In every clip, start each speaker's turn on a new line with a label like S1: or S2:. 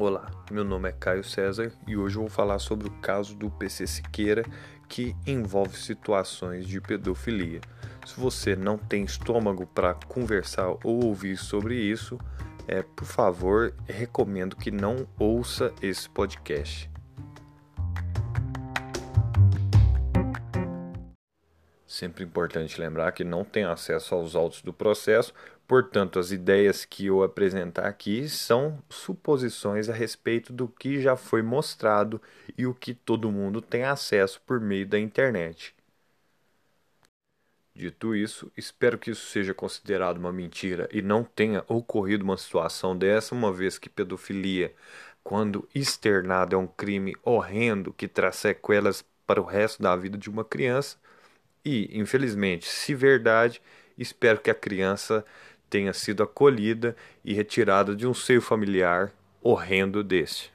S1: Olá, meu nome é Caio César e hoje vou falar sobre o caso do PC Siqueira que envolve situações de pedofilia. Se você não tem estômago para conversar ou ouvir sobre isso, é, por favor, recomendo que não ouça esse podcast. Sempre importante lembrar que não tem acesso aos autos do processo, portanto, as ideias que eu apresentar aqui são suposições a respeito do que já foi mostrado e o que todo mundo tem acesso por meio da internet. Dito isso, espero que isso seja considerado uma mentira e não tenha ocorrido uma situação dessa, uma vez que pedofilia, quando externada, é um crime horrendo que traz sequelas para o resto da vida de uma criança e, infelizmente, se verdade, espero que a criança tenha sido acolhida e retirada de um seio familiar horrendo desse.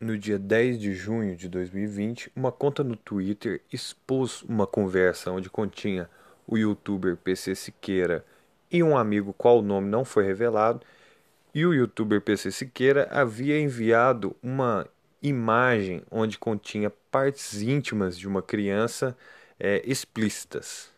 S1: No dia 10 de junho de 2020, uma conta no Twitter expôs uma conversa onde continha o youtuber PC Siqueira e um amigo qual nome não foi revelado, e o youtuber PC Siqueira havia enviado uma imagem onde continha partes íntimas de uma criança é, explícitas.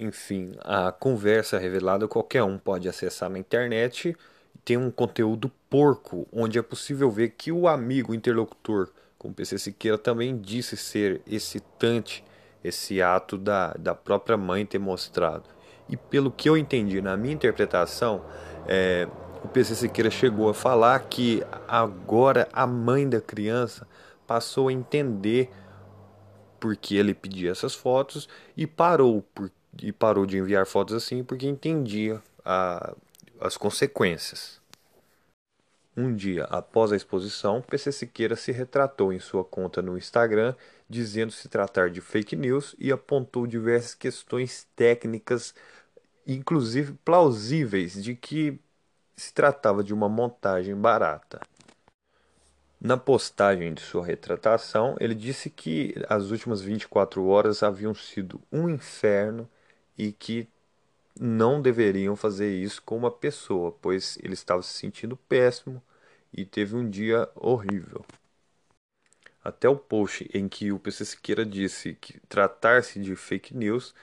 S1: Enfim, a conversa revelada qualquer um pode acessar na internet. Tem um conteúdo porco, onde é possível ver que o amigo interlocutor, como PC Siqueira, também disse ser excitante esse ato da, da própria mãe ter mostrado. E pelo que eu entendi na minha interpretação, é, o PC Siqueira chegou a falar que agora a mãe da criança passou a entender porque ele pedia essas fotos e parou e parou de enviar fotos assim porque entendia a, as consequências. Um dia após a exposição, PC Siqueira se retratou em sua conta no Instagram, dizendo se tratar de fake news e apontou diversas questões técnicas, inclusive plausíveis, de que se tratava de uma montagem barata. Na postagem de sua retratação, ele disse que as últimas 24 horas haviam sido um inferno e que não deveriam fazer isso com uma pessoa, pois ele estava se sentindo péssimo e teve um dia horrível. Até o post em que o PC Siqueira disse que tratar-se de fake news,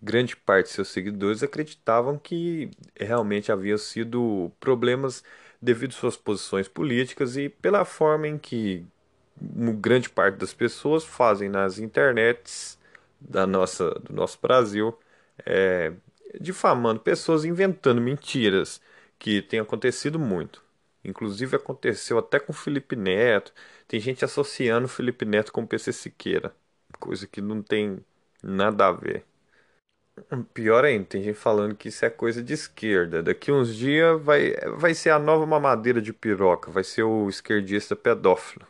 S1: grande parte de seus seguidores acreditavam que realmente havia sido problemas devido suas posições políticas e pela forma em que grande parte das pessoas fazem nas internets da nossa, do nosso Brasil, é, difamando pessoas, inventando mentiras, que tem acontecido muito. Inclusive aconteceu até com Felipe Neto. Tem gente associando Felipe Neto com PC Siqueira, coisa que não tem nada a ver. Pior ainda, tem gente falando que isso é coisa de esquerda. Daqui uns dias vai, vai ser a nova mamadeira de piroca, vai ser o esquerdista pedófilo.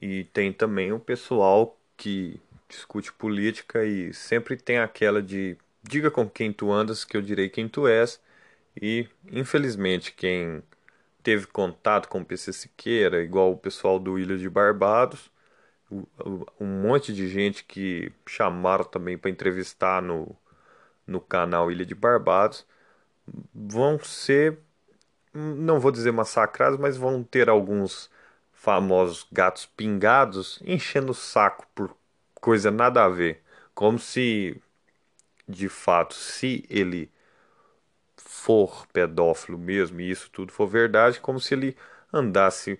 S1: E tem também o pessoal que discute política e sempre tem aquela de diga com quem tu andas que eu direi quem tu és. E infelizmente quem teve contato com o PC Siqueira, igual o pessoal do Ilha de Barbados, um monte de gente que chamaram também para entrevistar no, no canal Ilha de Barbados vão ser, não vou dizer massacrados, mas vão ter alguns famosos gatos pingados enchendo o saco por coisa nada a ver. Como se, de fato, se ele for pedófilo mesmo e isso tudo for verdade, como se ele andasse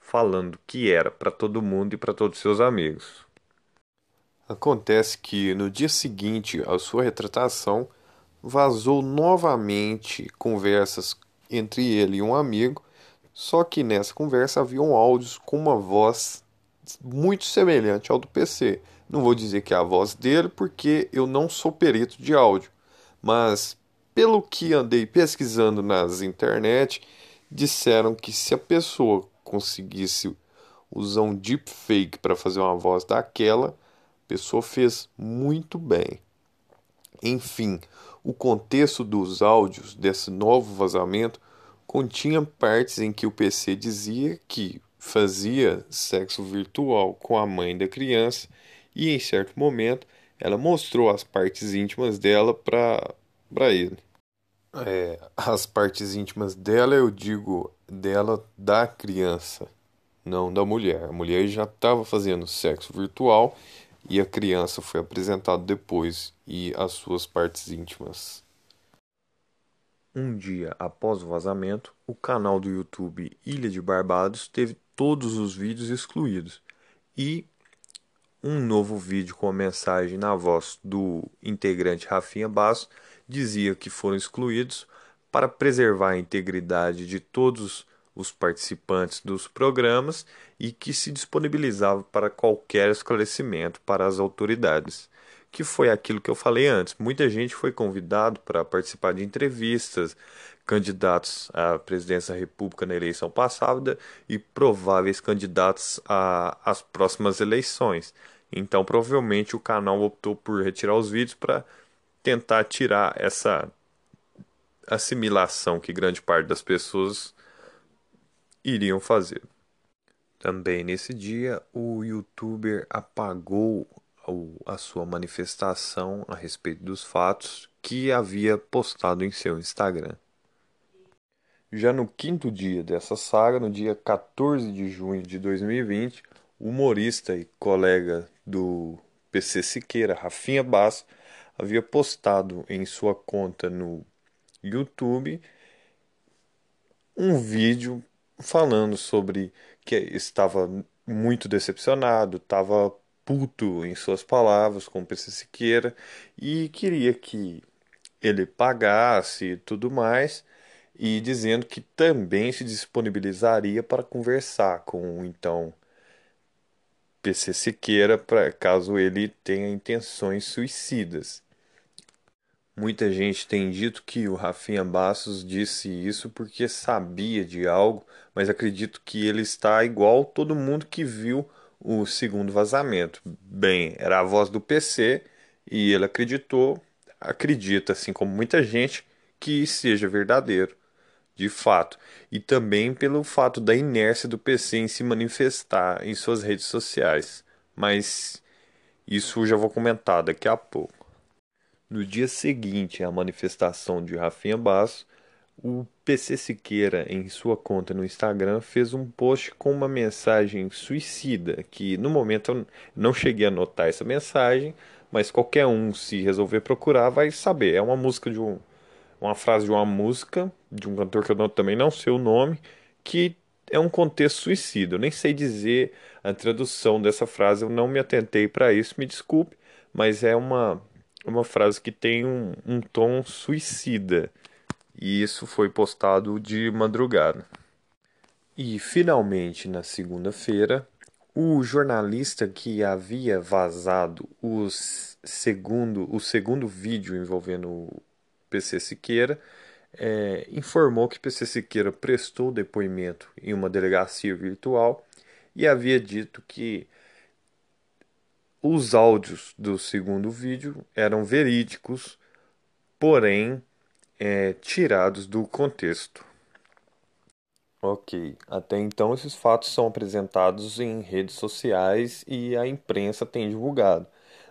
S1: falando que era para todo mundo e para todos seus amigos. Acontece que no dia seguinte à sua retratação, vazou novamente conversas entre ele e um amigo, só que nessa conversa haviam áudios com uma voz muito semelhante ao do PC. Não vou dizer que é a voz dele, porque eu não sou perito de áudio, mas pelo que andei pesquisando nas internet, disseram que se a pessoa conseguisse usar um deepfake para fazer uma voz daquela, a pessoa fez muito bem. Enfim, o contexto dos áudios desse novo vazamento continha partes em que o PC dizia que fazia sexo virtual com a mãe da criança e em certo momento ela mostrou as partes íntimas dela para ele. É, as partes íntimas dela, eu digo dela da criança, não da mulher. A mulher já estava fazendo sexo virtual e a criança foi apresentada depois e as suas partes íntimas. Um dia após o vazamento, o canal do YouTube Ilha de Barbados teve todos os vídeos excluídos e um novo vídeo com a mensagem na voz do integrante Rafinha Basso dizia que foram excluídos para preservar a integridade de todos os participantes dos programas e que se disponibilizava para qualquer esclarecimento para as autoridades. Que foi aquilo que eu falei antes. Muita gente foi convidado para participar de entrevistas, candidatos à presidência da República na eleição passada e prováveis candidatos às próximas eleições. Então, provavelmente o canal optou por retirar os vídeos para tentar tirar essa assimilação que grande parte das pessoas iriam fazer. Também nesse dia, o youtuber apagou a sua manifestação a respeito dos fatos que havia postado em seu Instagram. Já no quinto dia dessa saga, no dia 14 de junho de 2020, o humorista e colega do PC Siqueira, Rafinha Bass, havia postado em sua conta no YouTube um vídeo falando sobre que estava muito decepcionado, estava puto em suas palavras com o PC Siqueira e queria que ele pagasse e tudo mais, e dizendo que também se disponibilizaria para conversar com o então PC Siqueira, pra, caso ele tenha intenções suicidas. Muita gente tem dito que o Rafinha Bassos disse isso porque sabia de algo, mas acredito que ele está igual todo mundo que viu o segundo vazamento. Bem, era a voz do PC e ele acreditou, acredita, assim como muita gente, que seja verdadeiro, de fato. E também pelo fato da inércia do PC em se manifestar em suas redes sociais. Mas isso já vou comentar daqui a pouco. No dia seguinte à manifestação de Rafinha Basso, o PC Siqueira, em sua conta no Instagram, fez um post com uma mensagem suicida, que no momento eu não cheguei a notar essa mensagem, mas qualquer um, se resolver procurar, vai saber. É uma música de um, uma frase de uma música de um cantor que eu não, também não sei o nome, que é um contexto suicida. Eu nem sei dizer a tradução dessa frase, eu não me atentei para isso, me desculpe, mas é uma uma frase que tem um, um tom suicida. E isso foi postado de madrugada. E finalmente, na segunda-feira, o jornalista que havia vazado os segundo, o segundo vídeo envolvendo o PC Siqueira é, informou que PC Siqueira prestou depoimento em uma delegacia virtual e havia dito que os áudios do segundo vídeo eram verídicos, porém é, tirados do contexto. Ok, até então esses fatos são apresentados em redes sociais e a imprensa tem divulgado.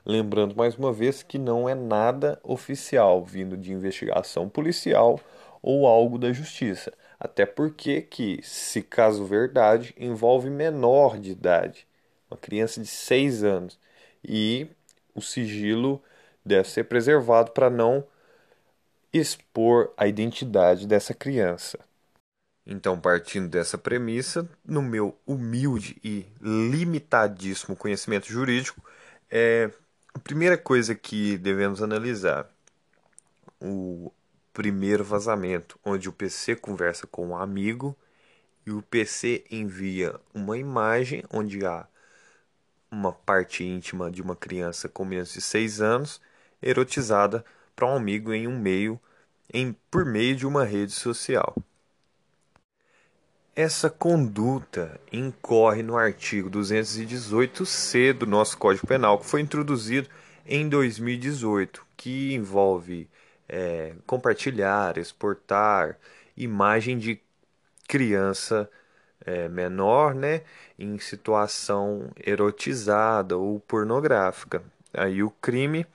S1: Lembrando mais uma vez que não é nada oficial vindo de investigação policial ou algo da justiça. Até porque que, se caso verdade, envolve menor de idade, uma criança de 6 anos e o sigilo deve ser preservado para não expor a identidade dessa criança. Então, partindo dessa premissa, no meu humilde e limitadíssimo conhecimento jurídico, é a primeira coisa que devemos analisar o primeiro vazamento, onde o PC conversa com um amigo e o PC envia uma imagem onde há uma parte íntima de uma criança com menos de 6 anos erotizada para um amigo em um meio em por meio de uma rede social. Essa conduta incorre no artigo 218-C do nosso Código Penal, que foi introduzido em 2018, que envolve é, compartilhar, exportar imagem de criança é, menor, né, em situação erotizada ou pornográfica. Aí o crime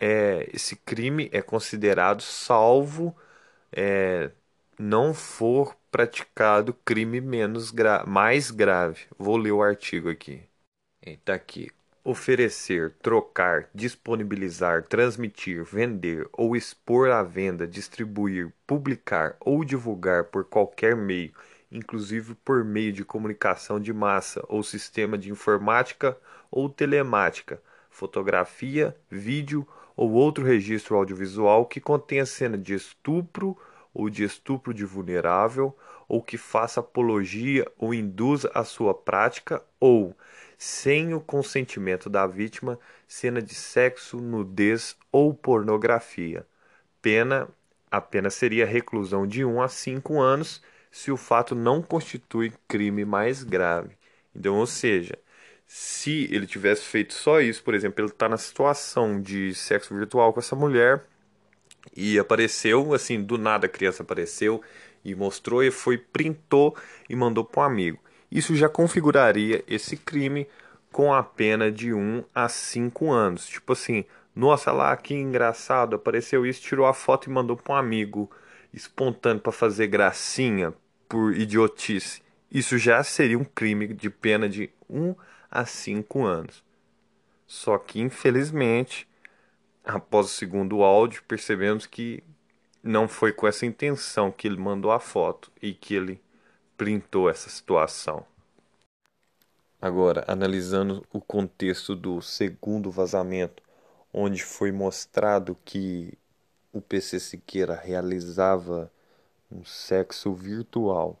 S1: é esse crime é considerado salvo é, não for praticado crime menos gra mais grave. Vou ler o artigo aqui. Está aqui. Oferecer, trocar, disponibilizar, transmitir, vender ou expor à venda, distribuir, publicar ou divulgar por qualquer meio, inclusive por meio de comunicação de massa ou sistema de informática ou telemática, fotografia, vídeo ou outro registro audiovisual que contenha cena de estupro ou de estupro de vulnerável, ou que faça apologia ou induza a sua prática, ou, sem o consentimento da vítima, cena de sexo, nudez ou pornografia. Pena, a pena seria reclusão de 1 a 5 anos se o fato não constitui crime mais grave. Então, ou seja, se ele tivesse feito só isso, por exemplo, ele está na situação de sexo virtual com essa mulher e apareceu, assim, do nada a criança apareceu e mostrou e foi, printou e mandou para um amigo. Isso já configuraria esse crime com a pena de 1 a 5 anos. Tipo assim, nossa lá, que engraçado, apareceu isso, tirou a foto e mandou para um amigo espontâneo para fazer gracinha por idiotice. Isso já seria um crime de pena de 1 a 5 anos. Só que, infelizmente, após o segundo áudio, percebemos que não foi com essa intenção que ele mandou a foto e que ele printou essa situação. Agora, analisando o contexto do segundo vazamento, onde foi mostrado que o PC Siqueira realizava um sexo virtual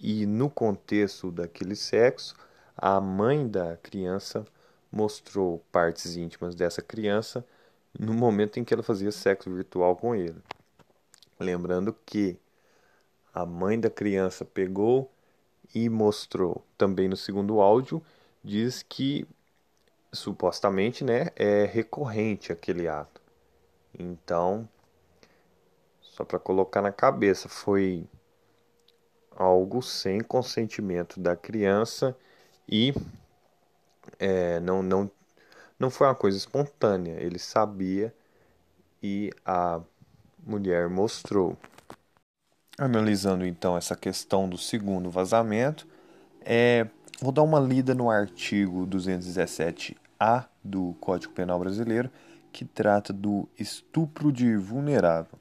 S1: e no contexto daquele sexo, a mãe da criança mostrou partes íntimas dessa criança no momento em que ela fazia sexo virtual com ele. Lembrando que a mãe da criança pegou e mostrou também no segundo áudio, diz que supostamente né, é recorrente aquele ato. Então, só para colocar na cabeça, foi algo sem consentimento da criança e é, não, não não foi uma coisa espontânea, ele sabia e a mulher mostrou. Analisando então essa questão do segundo vazamento, é, vou dar uma lida no artigo 217A do Código Penal Brasileiro, que trata do estupro de vulnerável.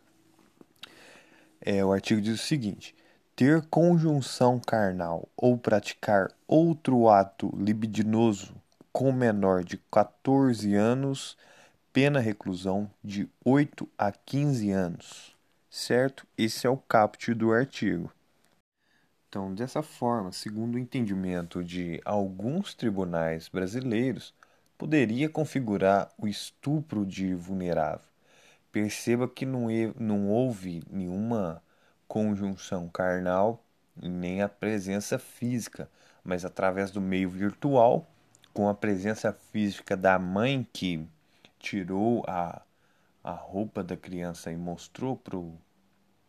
S1: É, o artigo diz o seguinte: ter conjunção carnal ou praticar outro ato libidinoso com menor de 14 anos, pena reclusão de 8 a 15 anos. Certo? Esse é o caput do artigo. Então, dessa forma, segundo o entendimento de alguns tribunais brasileiros, poderia configurar o estupro de vulnerável. Perceba que não, não houve nenhuma conjunção carnal nem a presença física, mas através do meio virtual com a presença física da mãe que tirou a, a roupa da criança e mostrou para o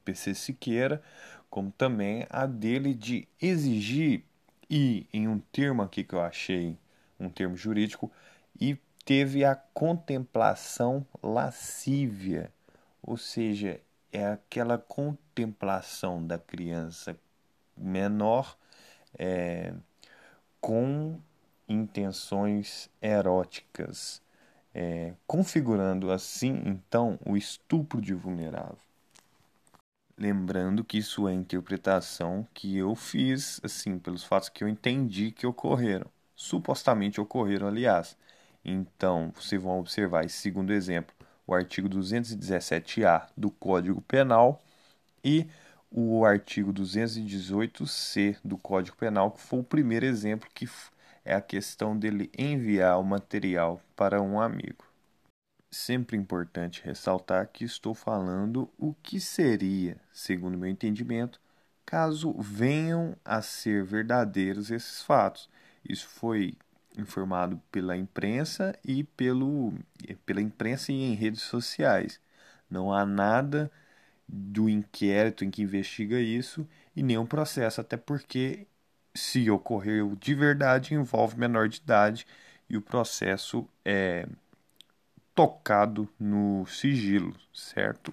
S1: PC Siqueira, como também a dele de exigir e em um termo aqui que eu achei um termo jurídico e teve a contemplação lascívia, ou seja, é aquela contemplação da criança menor é, com intenções eróticas, é, configurando assim então o estupro de vulnerável. Lembrando que isso é interpretação que eu fiz, assim, pelos fatos que eu entendi que ocorreram. Supostamente ocorreram, aliás. Então, vocês vão observar esse segundo exemplo, o artigo 217-A do Código Penal e o artigo 218-C do Código Penal, que foi o primeiro exemplo que é a questão dele enviar o material para um amigo. Sempre importante ressaltar que estou falando o que seria, segundo meu entendimento, caso venham a ser verdadeiros esses fatos. Isso foi informado pela imprensa e pelo, pela imprensa e em redes sociais. Não há nada do inquérito em que investiga isso e nenhum processo, até porque se ocorreu de verdade, envolve menor de idade e o processo é tocado no sigilo, certo?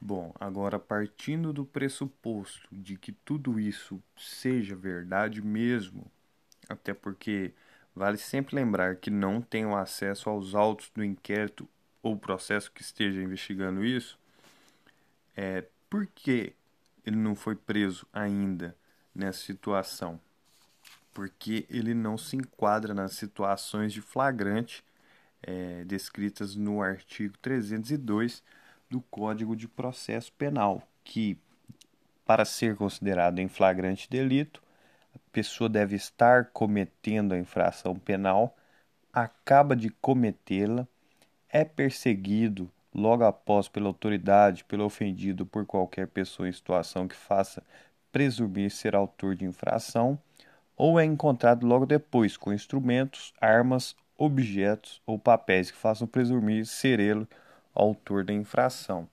S1: Bom, agora partindo do pressuposto de que tudo isso seja verdade mesmo, até porque vale sempre lembrar que não tenho acesso aos autos do inquérito ou processo que esteja investigando isso, é, por que ele não foi preso ainda nessa situação? Porque ele não se enquadra nas situações de flagrante é, descritas no artigo 302 do Código de Processo Penal, que, para ser considerado em flagrante delito, a pessoa deve estar cometendo a infração penal, acaba de cometê-la, é perseguido logo após pela autoridade, pelo ofendido por qualquer pessoa em situação que faça presumir ser autor de infração, ou é encontrado logo depois com instrumentos, armas, objetos ou papéis que façam presumir ser ele autor da infração.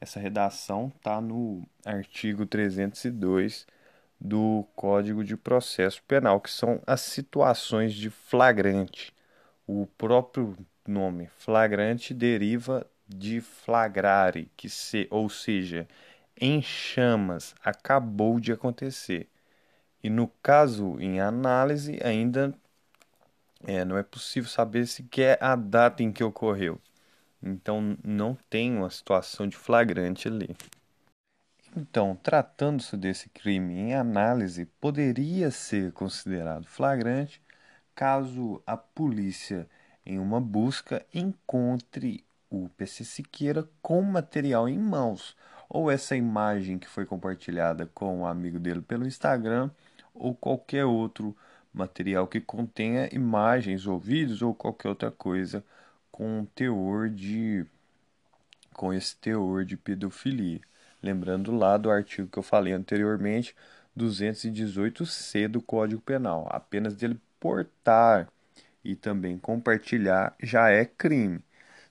S1: Essa redação está no artigo 302 do Código de Processo Penal, que são as situações de flagrante. O próprio nome flagrante deriva de flagrare, que se, ou seja, em chamas, acabou de acontecer. E no caso em análise, ainda é, não é possível saber sequer a data em que ocorreu. Então não tem uma situação de flagrante ali. Então, tratando-se desse crime em análise, poderia ser considerado flagrante caso a polícia, em uma busca, encontre o PC Siqueira com material em mãos, ou essa imagem que foi compartilhada com o um amigo dele pelo Instagram, ou qualquer outro material que contenha imagens ou vídeos ou qualquer outra coisa com teor de com esse teor de pedofilia. Lembrando lá do artigo que eu falei anteriormente, 218C do Código Penal, apenas dele portar e também compartilhar já é crime.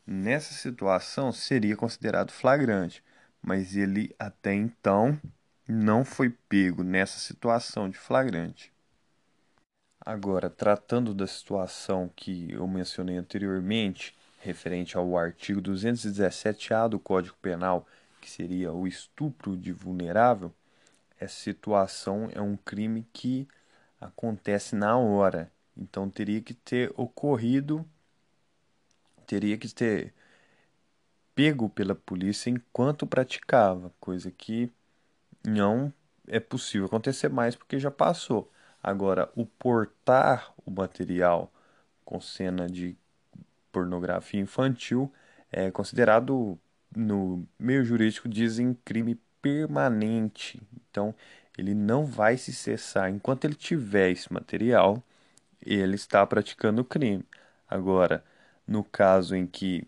S1: Nessa situação seria considerado flagrante, mas ele até então não foi pego nessa situação de flagrante. Agora, tratando da situação que eu mencionei anteriormente, referente ao artigo 217-A do Código Penal, que seria o estupro de vulnerável, essa situação é um crime que acontece na hora. Então teria que ter ocorrido, teria que ter pego pela polícia enquanto praticava, coisa que não é possível acontecer mais porque já passou. Agora, o portar o material com cena de pornografia infantil é considerado no meio jurídico dizem crime permanente. Então, ele não vai se cessar enquanto ele tiver esse material, ele está praticando o crime. Agora, no caso em que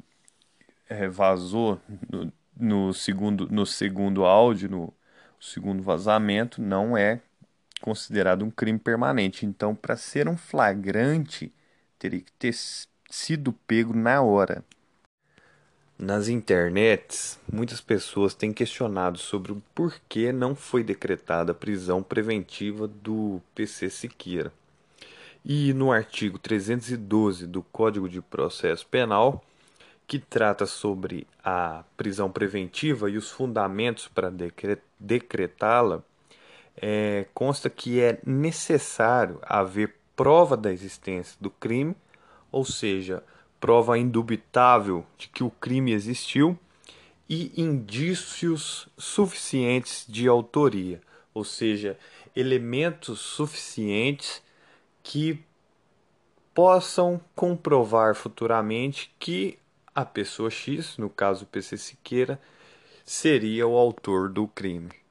S1: é, vazou no, no, segundo no segundo áudio, no segundo vazamento, não é considerado um crime permanente. Então, para ser um flagrante, teria que ter sido pego na hora. Nas internets, muitas pessoas têm questionado sobre o porquê não foi decretada a prisão preventiva do PC Siqueira. E no artigo 312 do Código de Processo Penal, que trata sobre a prisão preventiva e os fundamentos para decretá-la, é, consta que é necessário haver prova da existência do crime, ou seja, prova indubitável de que o crime existiu e indícios suficientes de autoria, ou seja, elementos suficientes que possam comprovar futuramente que a pessoa X, no caso o PC Siqueira, seria o autor do crime.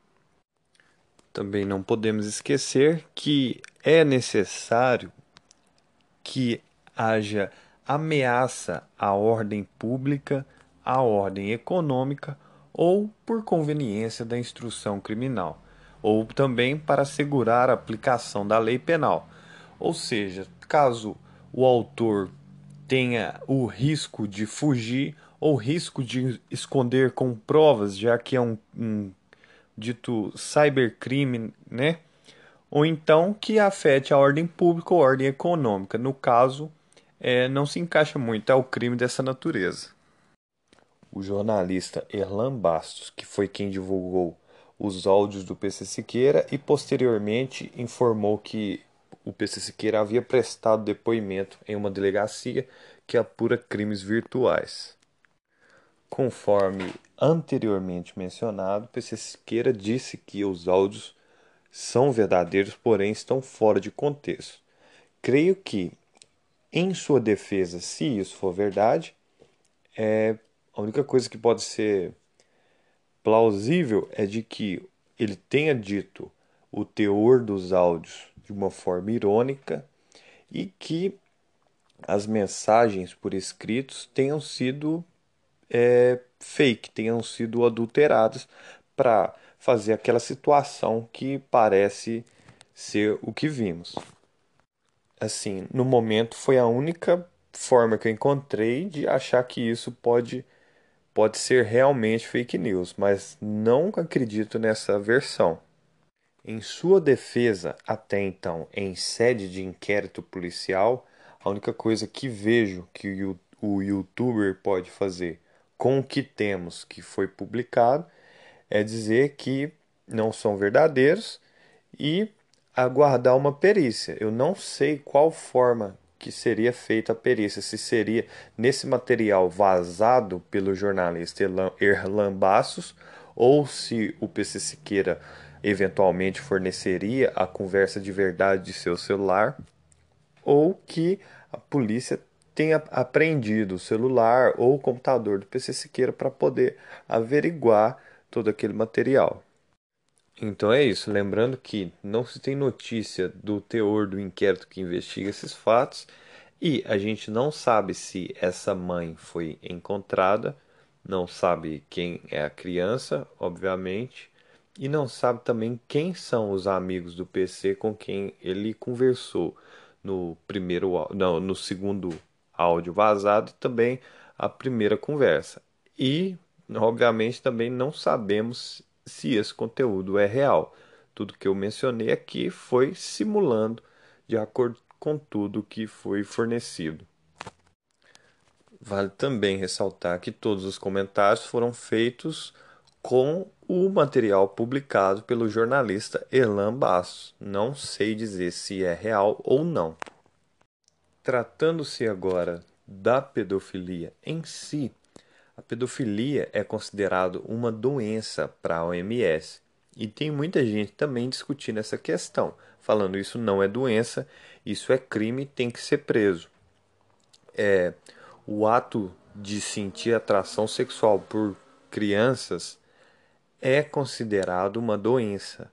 S1: Também não podemos esquecer que é necessário que haja ameaça à ordem pública, à ordem econômica ou por conveniência da instrução criminal, ou também para assegurar a aplicação da lei penal. Ou seja, caso o autor tenha o risco de fugir ou risco de esconder com provas, já que é um, um dito cybercrime, né? Ou então que afete a ordem pública ou ordem econômica. No caso, é, não se encaixa muito ao crime dessa natureza. o jornalista Erlan Bastos, que foi quem divulgou os áudios do PC Siqueira e posteriormente informou que o PC Siqueira havia prestado depoimento em uma delegacia que apura crimes virtuais. Conforme anteriormente mencionado, PC Siqueira disse que os áudios são verdadeiros, porém estão fora de contexto. Creio que, em sua defesa, se isso for verdade, é a única coisa que pode ser plausível é de que ele tenha dito o teor dos áudios de uma forma irônica e que as mensagens por escritos tenham sido é, fake, tenham sido adulteradas para fazer aquela situação que parece ser o que vimos. Assim, no momento foi a única forma que eu encontrei de achar que isso pode pode ser realmente fake news, mas não acredito nessa versão. Em sua defesa, até então, em sede de inquérito policial, a única coisa que vejo que o, youtuber pode fazer com o que temos que foi publicado é dizer que não são verdadeiros e aguardar uma perícia. Eu não sei qual forma que seria feita a perícia, se seria nesse material vazado pelo jornalista Erlan Bassos ou se o PC Siqueira eventualmente forneceria a conversa de verdade de seu celular ou que a polícia tenha apreendido o celular ou o computador do PC Siqueira para poder averiguar todo aquele material. Então é isso. Lembrando que não se tem notícia do teor do inquérito que investiga esses fatos e a gente não sabe se essa mãe foi encontrada, não sabe quem é a criança, obviamente, e não sabe também quem são os amigos do PC com quem ele conversou no primeiro, não, no segundo áudio vazado e também a primeira conversa. E, obviamente, também não sabemos se esse conteúdo é real. Tudo que eu mencionei aqui foi simulando de acordo com tudo que foi fornecido. Vale também ressaltar que todos os comentários foram feitos com o material publicado pelo jornalista Erlan Bastos. Não sei dizer se é real ou não. Tratando-se agora da pedofilia em si, a pedofilia é considerado uma doença para a OMS e tem muita gente também discutindo essa questão, falando isso não é doença, isso é crime, tem que ser preso. É, o ato de sentir atração sexual por crianças é considerado uma doença.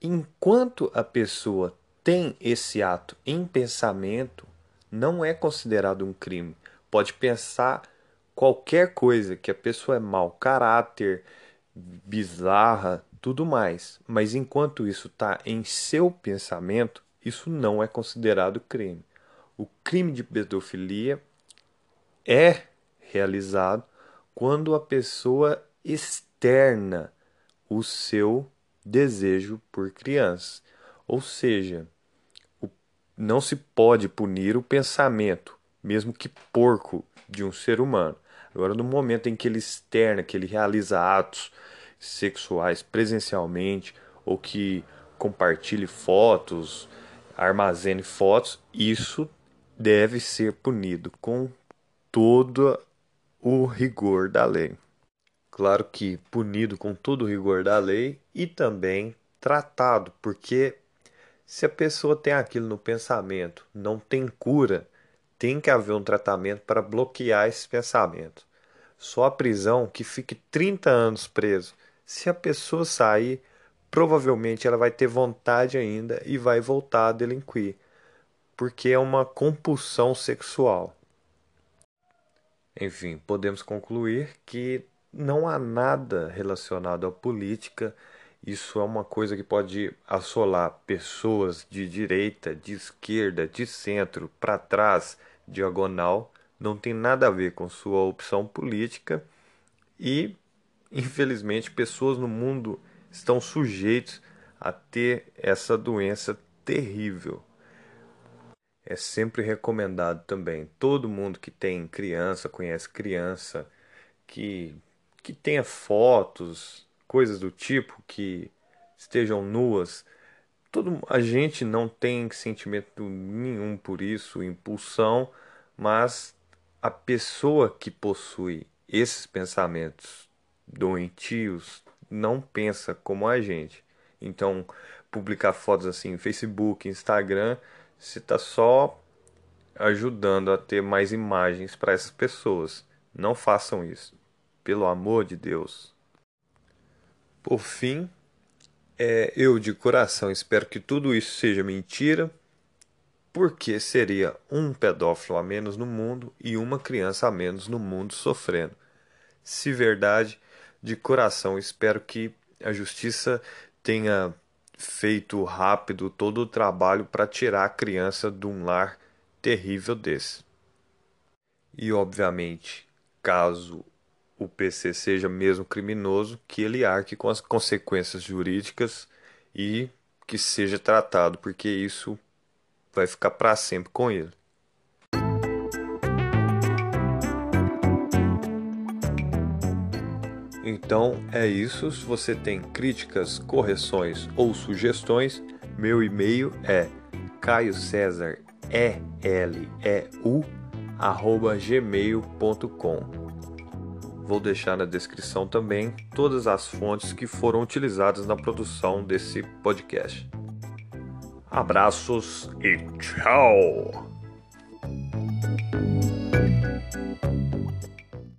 S1: Enquanto a pessoa tem esse ato em pensamento, não é considerado um crime. Pode pensar qualquer coisa, que a pessoa é mau caráter, bizarra, tudo mais. Mas enquanto isso está em seu pensamento, isso não é considerado crime. O crime de pedofilia é realizado quando a pessoa externa o seu desejo por crianças. Ou seja, não se pode punir o pensamento, mesmo que porco, de um ser humano. Agora, no momento em que ele externa, que ele realiza atos sexuais presencialmente ou que compartilhe fotos, armazene fotos, isso deve ser punido com todo o rigor da lei. Claro que punido com todo o rigor da lei e também tratado, porque se a pessoa tem aquilo no pensamento, não tem cura, tem que haver um tratamento para bloquear esse pensamento. Só a prisão que fique 30 anos preso. Se a pessoa sair, provavelmente ela vai ter vontade ainda e vai voltar a delinquir, porque é uma compulsão sexual. Enfim, podemos concluir que não há nada relacionado à política. Isso é uma coisa que pode assolar pessoas de direita, de esquerda, de centro, para trás diagonal, não tem nada a ver com sua opção política e, infelizmente, pessoas no mundo estão sujeitos a ter essa doença terrível. É sempre recomendado também. Todo mundo que tem criança, conhece criança, que, que tenha fotos, coisas do tipo, que estejam nuas. Todo, a gente não tem sentimento nenhum por isso, impulsão, mas a pessoa que possui esses pensamentos doentios não pensa como a gente. Então, publicar fotos assim, Facebook, Instagram, você está só ajudando a ter mais imagens para essas pessoas. Não façam isso, pelo amor de Deus. Por fim, é, eu de coração espero que tudo isso seja mentira, porque seria um pedófilo a menos no mundo e uma criança a menos no mundo sofrendo. Se verdade, de coração espero que a justiça tenha feito rápido todo o trabalho para tirar a criança de um lar terrível desse. E obviamente, caso o PC seja mesmo criminoso, que ele arque com as consequências jurídicas e que seja tratado, porque isso vai ficar para sempre com ele. Então é isso. Se você tem críticas, correções ou sugestões, meu e-mail é caio césar e l e u arroba gmail.com. Vou deixar na descrição também todas as fontes que foram utilizadas na produção desse podcast. Abraços e tchau!